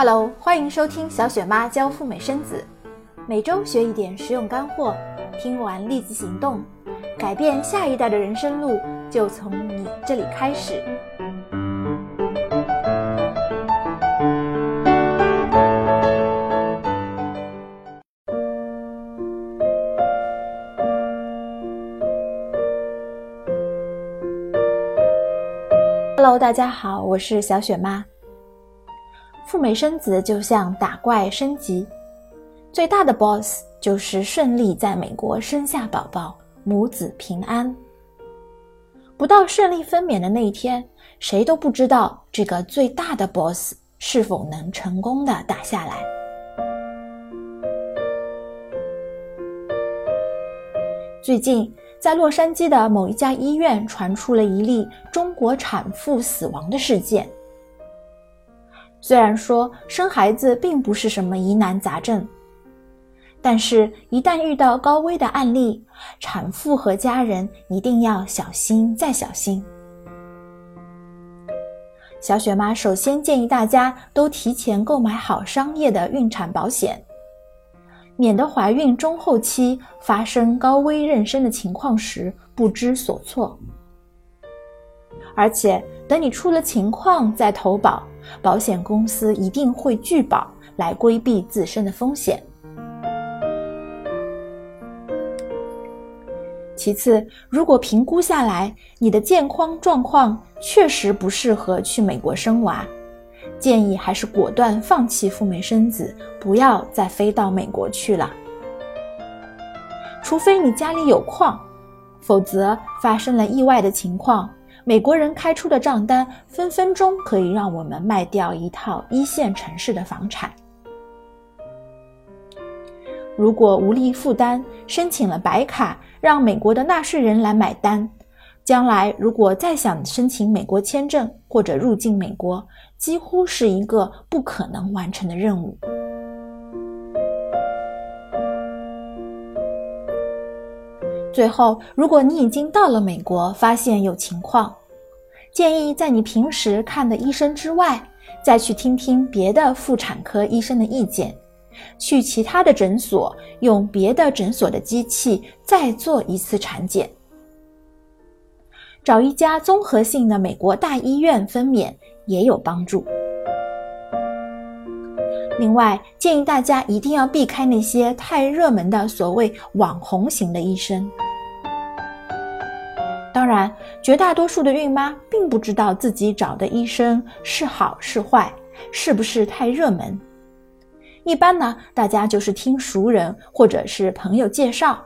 Hello，欢迎收听小雪妈教赴美生子，每周学一点实用干货，听完立即行动，改变下一代的人生路就从你这里开始。Hello，大家好，我是小雪妈。赴美生子就像打怪升级，最大的 BOSS 就是顺利在美国生下宝宝，母子平安。不到顺利分娩的那一天，谁都不知道这个最大的 BOSS 是否能成功的打下来。最近，在洛杉矶的某一家医院传出了一例中国产妇死亡的事件。虽然说生孩子并不是什么疑难杂症，但是，一旦遇到高危的案例，产妇和家人一定要小心再小心。小雪妈首先建议大家都提前购买好商业的孕产保险，免得怀孕中后期发生高危妊娠的情况时不知所措。而且，等你出了情况再投保。保险公司一定会拒保，来规避自身的风险。其次，如果评估下来你的健康状况确实不适合去美国生娃，建议还是果断放弃赴美生子，不要再飞到美国去了。除非你家里有矿，否则发生了意外的情况。美国人开出的账单，分分钟可以让我们卖掉一套一线城市的房产。如果无力负担，申请了白卡，让美国的纳税人来买单，将来如果再想申请美国签证或者入境美国，几乎是一个不可能完成的任务。最后，如果你已经到了美国，发现有情况，建议在你平时看的医生之外，再去听听别的妇产科医生的意见，去其他的诊所用别的诊所的机器再做一次产检，找一家综合性的美国大医院分娩也有帮助。另外，建议大家一定要避开那些太热门的所谓网红型的医生。当然，绝大多数的孕妈并不知道自己找的医生是好是坏，是不是太热门。一般呢，大家就是听熟人或者是朋友介绍，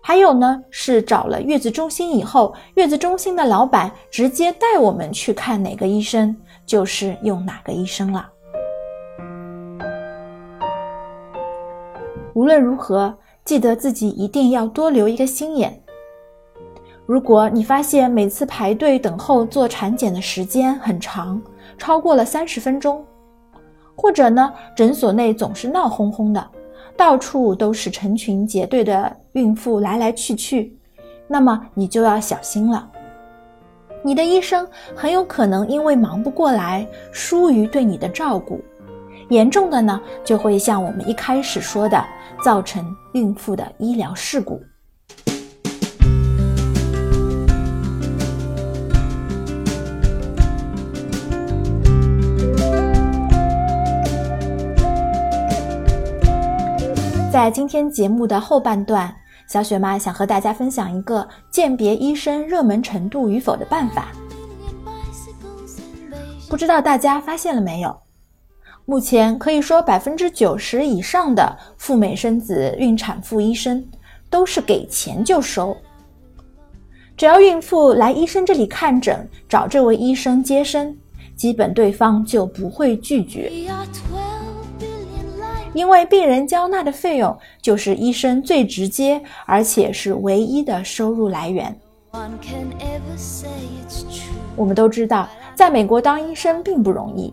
还有呢是找了月子中心以后，月子中心的老板直接带我们去看哪个医生，就是用哪个医生了。无论如何，记得自己一定要多留一个心眼。如果你发现每次排队等候做产检的时间很长，超过了三十分钟，或者呢诊所内总是闹哄哄的，到处都是成群结队的孕妇来来去去，那么你就要小心了。你的医生很有可能因为忙不过来，疏于对你的照顾，严重的呢就会像我们一开始说的，造成孕妇的医疗事故。在今天节目的后半段，小雪妈想和大家分享一个鉴别医生热门程度与否的办法。不知道大家发现了没有？目前可以说百分之九十以上的赴美生子孕产妇医生都是给钱就收。只要孕妇来医生这里看诊，找这位医生接生，基本对方就不会拒绝。因为病人交纳的费用就是医生最直接而且是唯一的收入来源。我们都知道，在美国当医生并不容易，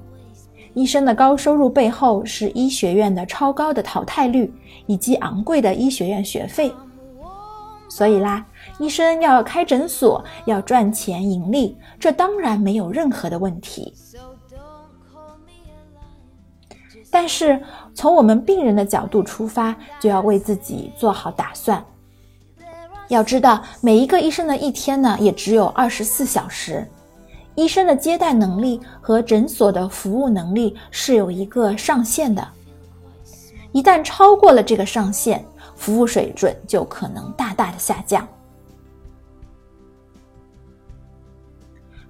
医生的高收入背后是医学院的超高的淘汰率以及昂贵的医学院学费。所以啦，医生要开诊所，要赚钱盈利，这当然没有任何的问题。但是从我们病人的角度出发，就要为自己做好打算。要知道，每一个医生的一天呢，也只有二十四小时。医生的接待能力和诊所的服务能力是有一个上限的，一旦超过了这个上限，服务水准就可能大大的下降。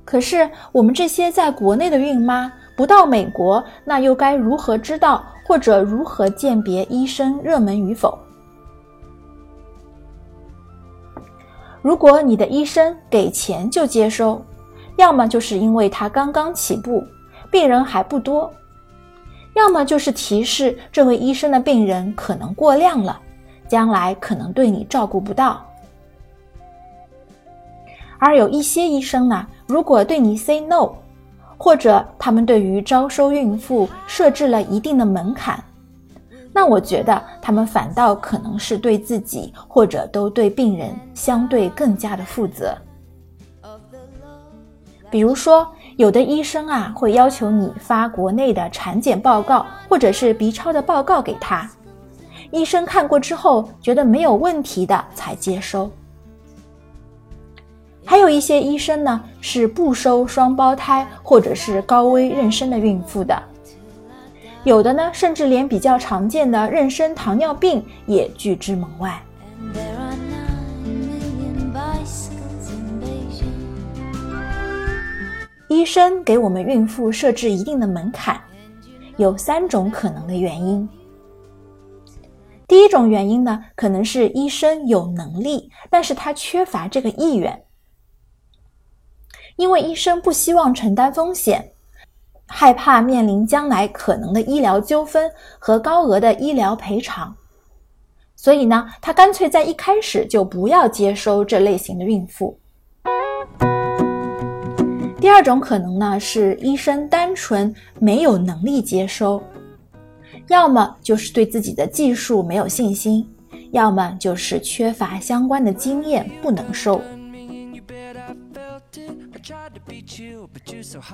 可是，我们这些在国内的孕妈不到美国，那又该如何知道或者如何鉴别医生热门与否？如果你的医生给钱就接收，要么就是因为他刚刚起步，病人还不多；要么就是提示这位医生的病人可能过量了，将来可能对你照顾不到。而有一些医生呢，如果对你 say no，或者他们对于招收孕妇设置了一定的门槛，那我觉得他们反倒可能是对自己或者都对病人相对更加的负责。比如说，有的医生啊会要求你发国内的产检报告或者是 B 超的报告给他，医生看过之后觉得没有问题的才接收。还有一些医生呢是不收双胞胎或者是高危妊娠的孕妇的，有的呢甚至连比较常见的妊娠糖尿病也拒之门外。医生给我们孕妇设置一定的门槛，有三种可能的原因。第一种原因呢，可能是医生有能力，但是他缺乏这个意愿，因为医生不希望承担风险，害怕面临将来可能的医疗纠纷和高额的医疗赔偿，所以呢，他干脆在一开始就不要接收这类型的孕妇。第二种可能呢，是医生单纯没有能力接收，要么就是对自己的技术没有信心，要么就是缺乏相关的经验不能收。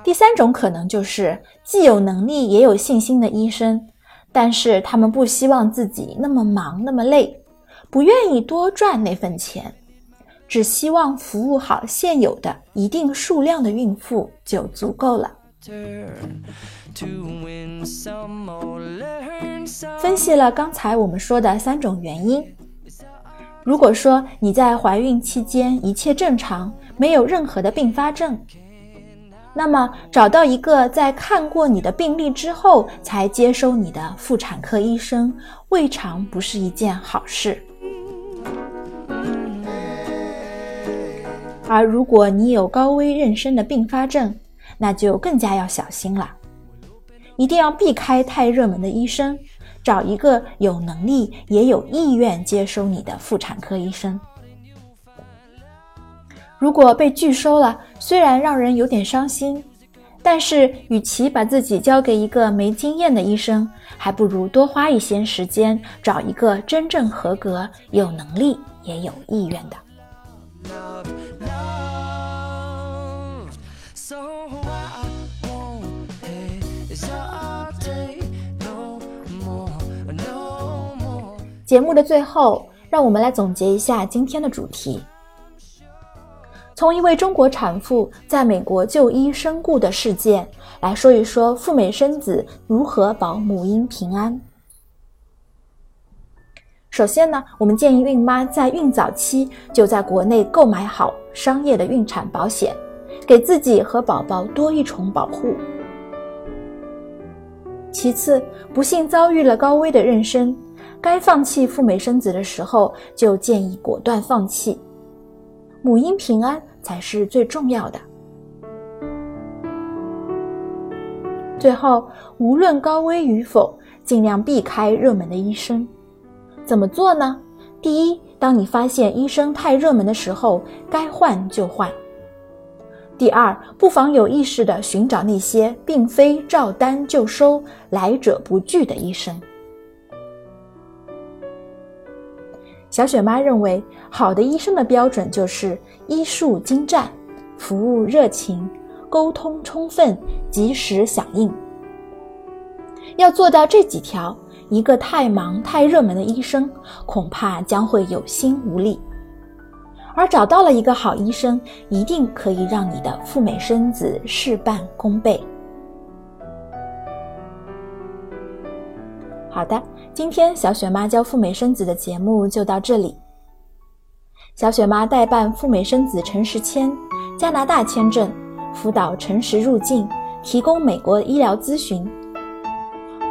第三种可能就是既有能力也有信心的医生，但是他们不希望自己那么忙那么累，不愿意多赚那份钱。只希望服务好现有的一定数量的孕妇就足够了。分析了刚才我们说的三种原因，如果说你在怀孕期间一切正常，没有任何的并发症，那么找到一个在看过你的病历之后才接收你的妇产科医生，未尝不是一件好事。而如果你有高危妊娠的并发症，那就更加要小心了，一定要避开太热门的医生，找一个有能力也有意愿接收你的妇产科医生。如果被拒收了，虽然让人有点伤心，但是与其把自己交给一个没经验的医生，还不如多花一些时间找一个真正合格、有能力也有意愿的。节目的最后，让我们来总结一下今天的主题。从一位中国产妇在美国就医身故的事件来说一说赴美生子如何保母婴平安。首先呢，我们建议孕妈在孕早期就在国内购买好商业的孕产保险，给自己和宝宝多一重保护。其次，不幸遭遇了高危的妊娠。该放弃赴美生子的时候，就建议果断放弃。母婴平安才是最重要的。最后，无论高危与否，尽量避开热门的医生。怎么做呢？第一，当你发现医生太热门的时候，该换就换。第二，不妨有意识地寻找那些并非照单就收、来者不拒的医生。小雪妈认为，好的医生的标准就是医术精湛、服务热情、沟通充分、及时响应。要做到这几条，一个太忙太热门的医生恐怕将会有心无力。而找到了一个好医生，一定可以让你的赴美生子事半功倍。好的，今天小雪妈教赴美生子的节目就到这里。小雪妈代办赴美生子诚实签、加拿大签证，辅导诚实入境，提供美国医疗咨询。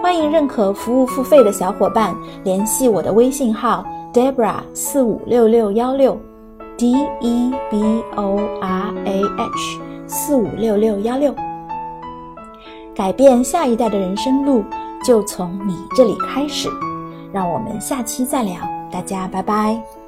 欢迎认可服务付费的小伙伴联系我的微信号 Debra 四五六六幺六。D E B O R A H 四五六六幺六，改变下一代的人生路就从你这里开始。让我们下期再聊，大家拜拜。